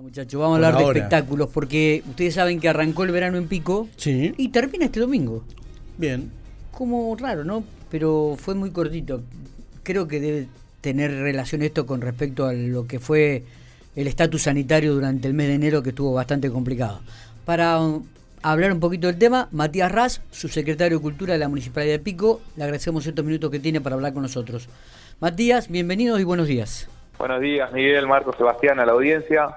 muchachos, vamos a hablar de espectáculos porque ustedes saben que arrancó el verano en Pico sí. y termina este domingo. Bien. Como raro, ¿no? Pero fue muy cortito. Creo que debe tener relación esto con respecto a lo que fue el estatus sanitario durante el mes de enero que estuvo bastante complicado. Para hablar un poquito del tema, Matías Raz, subsecretario de Cultura de la Municipalidad de Pico, le agradecemos estos minutos que tiene para hablar con nosotros. Matías, bienvenidos y buenos días. Buenos días, Miguel, Marco, Sebastián, a la audiencia.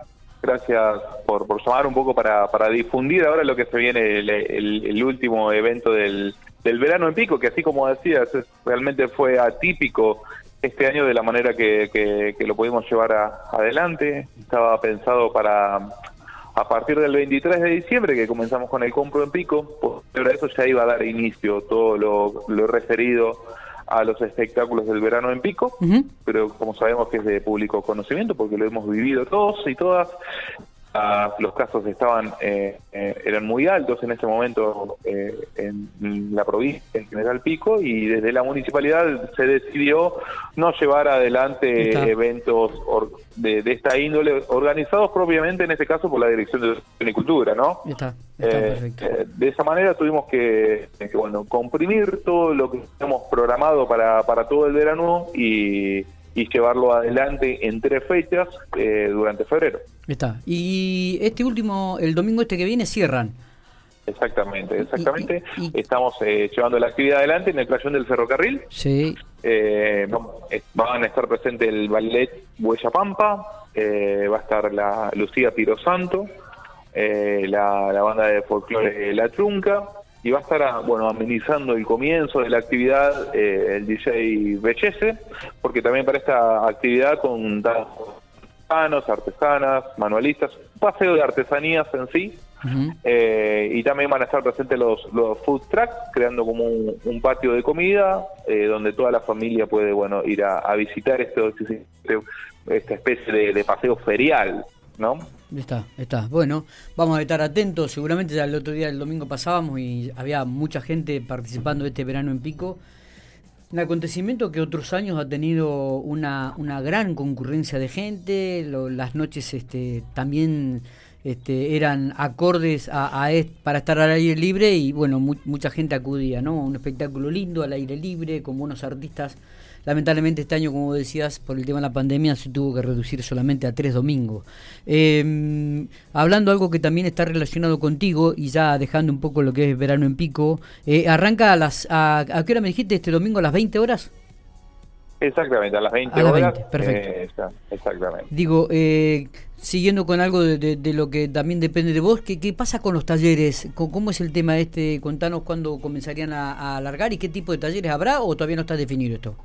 Gracias por, por llamar un poco para, para difundir ahora lo que se viene, el, último evento del, del verano en Pico, que así como decías, realmente fue atípico este año de la manera que, que, lo pudimos llevar adelante. Estaba pensado para a partir del 23 de diciembre, que comenzamos con el compro en pico, pero eso ya iba a dar inicio todo lo, lo referido a los espectáculos del verano en pico, pero como sabemos que es de público conocimiento, porque lo hemos vivido todos y todas, los casos estaban eh, eh, eran muy altos en ese momento eh, en la provincia en General Pico y desde la municipalidad se decidió no llevar adelante eventos de, esta índole organizados propiamente en este caso por la Dirección de Agricultura, ¿no? de esa manera tuvimos que, bueno comprimir todo lo que hemos programado para, para todo el verano y y llevarlo adelante en tres fechas eh, durante febrero. Está. Y este último, el domingo este que viene, cierran. Exactamente, exactamente. Estamos eh, llevando la actividad adelante en el crayón del ferrocarril. Sí. Eh, van a estar presentes el ballet Huella Pampa, va a estar la Lucía Pirosanto, la, la banda de folclore La Trunca, y va a estar ah, bueno amenizando el comienzo de la actividad eh, el DJ Bellese, porque también para esta actividad con artesanos, artesanas, manualistas, un paseo de artesanías en sí, eh, y también van a estar presentes los, los food trucks, creando como un, patio de comida, eh, donde toda la familia puede bueno ir a, visitar este, este, esta especie de, de paseo ferial, ¿no? Está, está. Bueno, vamos a estar atentos. Seguramente ya el otro día, el domingo pasábamos y había mucha gente participando este verano en Pico. Un acontecimiento que otros años ha tenido una, una gran concurrencia de gente. las noches este, también este, eran acordes a, para estar al aire libre y bueno, mucha gente acudía, ¿no? Un espectáculo lindo al aire libre, con buenos artistas Lamentablemente este año, como decías, por el tema de la pandemia se tuvo que reducir solamente a tres domingos. Em, hablando algo que también está relacionado contigo y ya dejando un poco lo que es verano en pico, eh, arranca a las... A, qué hora me dijiste este domingo? ¿A las 20 horas? Exactamente, a las 20 a las horas. 20, perfecto. Eh, exactamente. Digo, eh, siguiendo con algo de, lo que también depende de vos, ¿qué, qué pasa con los talleres? ¿Cómo es el tema este? Contanos cuándo comenzarían a, a alargar y qué tipo de talleres habrá o todavía no está definido esto.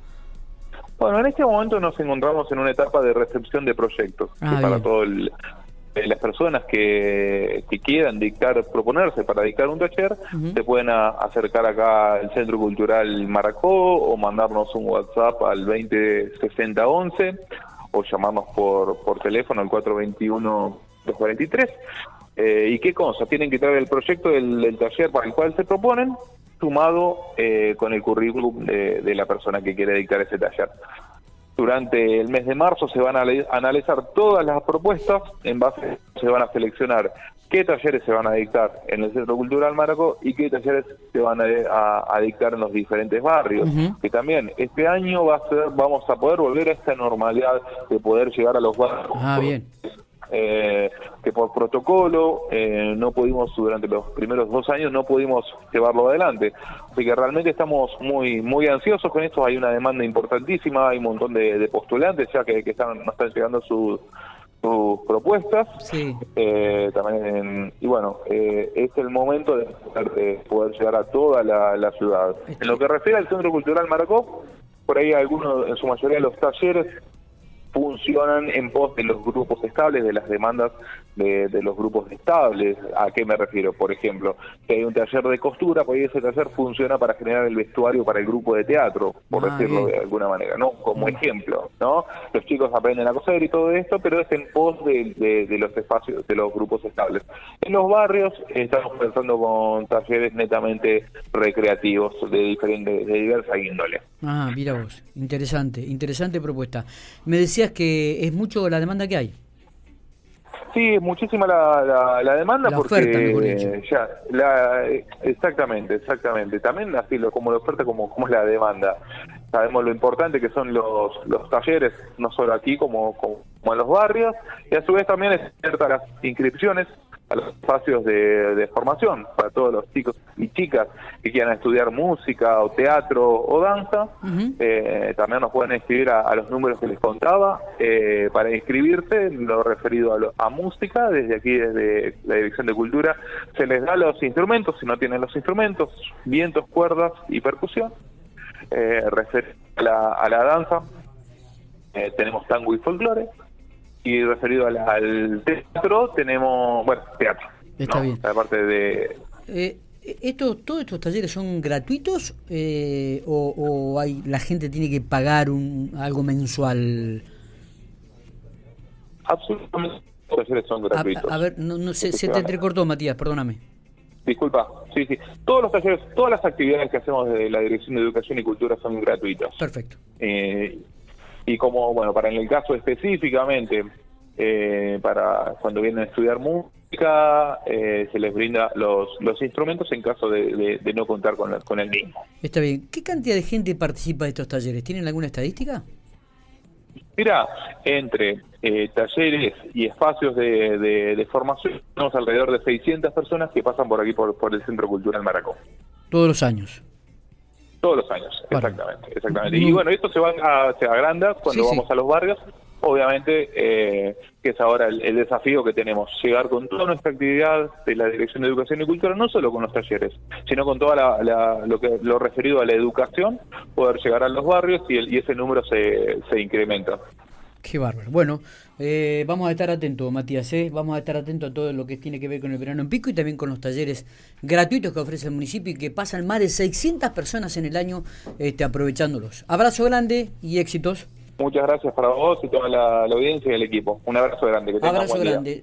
Bueno, en este momento nos encontramos en una etapa de recepción de proyectos ah, para todas eh, las personas que, quieran dictar, proponerse para dictar un taller, se pueden acercar acá al Centro Cultural Maracó o mandarnos un WhatsApp al 206011 o llamarnos por, por teléfono al 421-243. Eh, ¿Y qué cosa? Tienen que traer el proyecto del taller para el cual se proponen, sumado eh, con el currículum de, la persona que quiere dictar ese taller. Durante el mes de marzo se van a analizar todas las propuestas, en base se van a seleccionar qué talleres se van a dictar en el Centro Cultural Maraco y qué talleres se van a, dictar en los diferentes barrios. Que también este año va a ser, vamos a poder volver a esta normalidad de poder llegar a los barrios. Ah, bien eh, que por protocolo eh, no pudimos durante los primeros dos años no pudimos llevarlo adelante. Así que realmente estamos muy muy ansiosos con esto. Hay una demanda importantísima hay un montón de, postulantes ya que, están nos están llegando sus sus propuestas. Eh, también y bueno eh, es el momento de, poder llegar a toda la, ciudad. En lo que refiere al centro cultural Maracó por ahí algunos en su mayoría los talleres funcionan en pos de los grupos estables, de las demandas de, los grupos estables. ¿A qué me refiero? Por ejemplo, que hay un taller de costura, pues ese taller funciona para generar el vestuario para el grupo de teatro, por ah, decirlo de alguna manera, ¿no? Como ejemplo, ¿no? Los chicos aprenden a coser y todo esto, pero es en pos de, los espacios, de los grupos estables. En los barrios estamos pensando con talleres netamente recreativos de diferentes, de diversa índole. Ah, mira vos, interesante, interesante propuesta. Me decías que es mucho la demanda que hay. Sí, es muchísima la, la, demanda porque ya, la, exactamente, exactamente. También así lo, como la oferta como, como es la demanda. Sabemos lo importante que son los, los talleres, no solo aquí como, como, en los barrios, y a su vez también es cierta las inscripciones a los espacios de, formación para todos los chicos y chicas que quieran estudiar música o teatro o danza. Eh, también nos pueden inscribir a, los números que les contaba. Eh, para inscribirse, lo referido a, a, música, desde aquí, desde la Dirección de Cultura, se les da los instrumentos, si no tienen los instrumentos, vientos, cuerdas y percusión. Eh, referido a la, a la danza, eh, tenemos tango y folclore y referido al, teatro tenemos, bueno, teatro. Está bien. Aparte de... Eh, ¿Todos estos talleres son gratuitos eh, o, hay la gente tiene que pagar un algo mensual? Absolutamente los talleres son gratuitos. A, ver, no, no se, se te entrecortó, Matías, perdóname. Disculpa, sí, sí. Todos los talleres, todas las actividades que hacemos desde la Dirección de Educación y Cultura son gratuitas. Perfecto. Eh, y como, bueno, para en el caso específicamente, eh, para cuando vienen a estudiar música, eh, se les brinda los, los instrumentos en caso de, no contar con, con el mismo. Está bien. ¿Qué cantidad de gente participa de estos talleres? ¿Tienen alguna estadística? Mira, entre eh, talleres y espacios de, de, formación, tenemos alrededor de 600 personas que pasan por aquí, por, por el Centro Cultural Maracó. Todos los años. Todos los años, exactamente, exactamente. Y bueno, esto se va a, se agranda cuando vamos a los barrios. Obviamente, eh, que es ahora el, desafío que tenemos, llegar con toda nuestra actividad de la Dirección de Educación y Cultura, no solo con los talleres, sino con toda la, lo que lo referido a la educación, poder llegar a los barrios y, el, y ese número se, se incrementa. Qué bárbaro. Bueno, eh, vamos a estar atentos, Matías, ¿eh? vamos a estar atentos a todo lo que tiene que ver con el verano en pico y también con los talleres gratuitos que ofrece el municipio y que pasan más de 600 personas en el año este, aprovechándolos. Abrazo grande y éxitos. Muchas gracias para vos y toda la, audiencia y el equipo. Un abrazo grande. abrazo grande.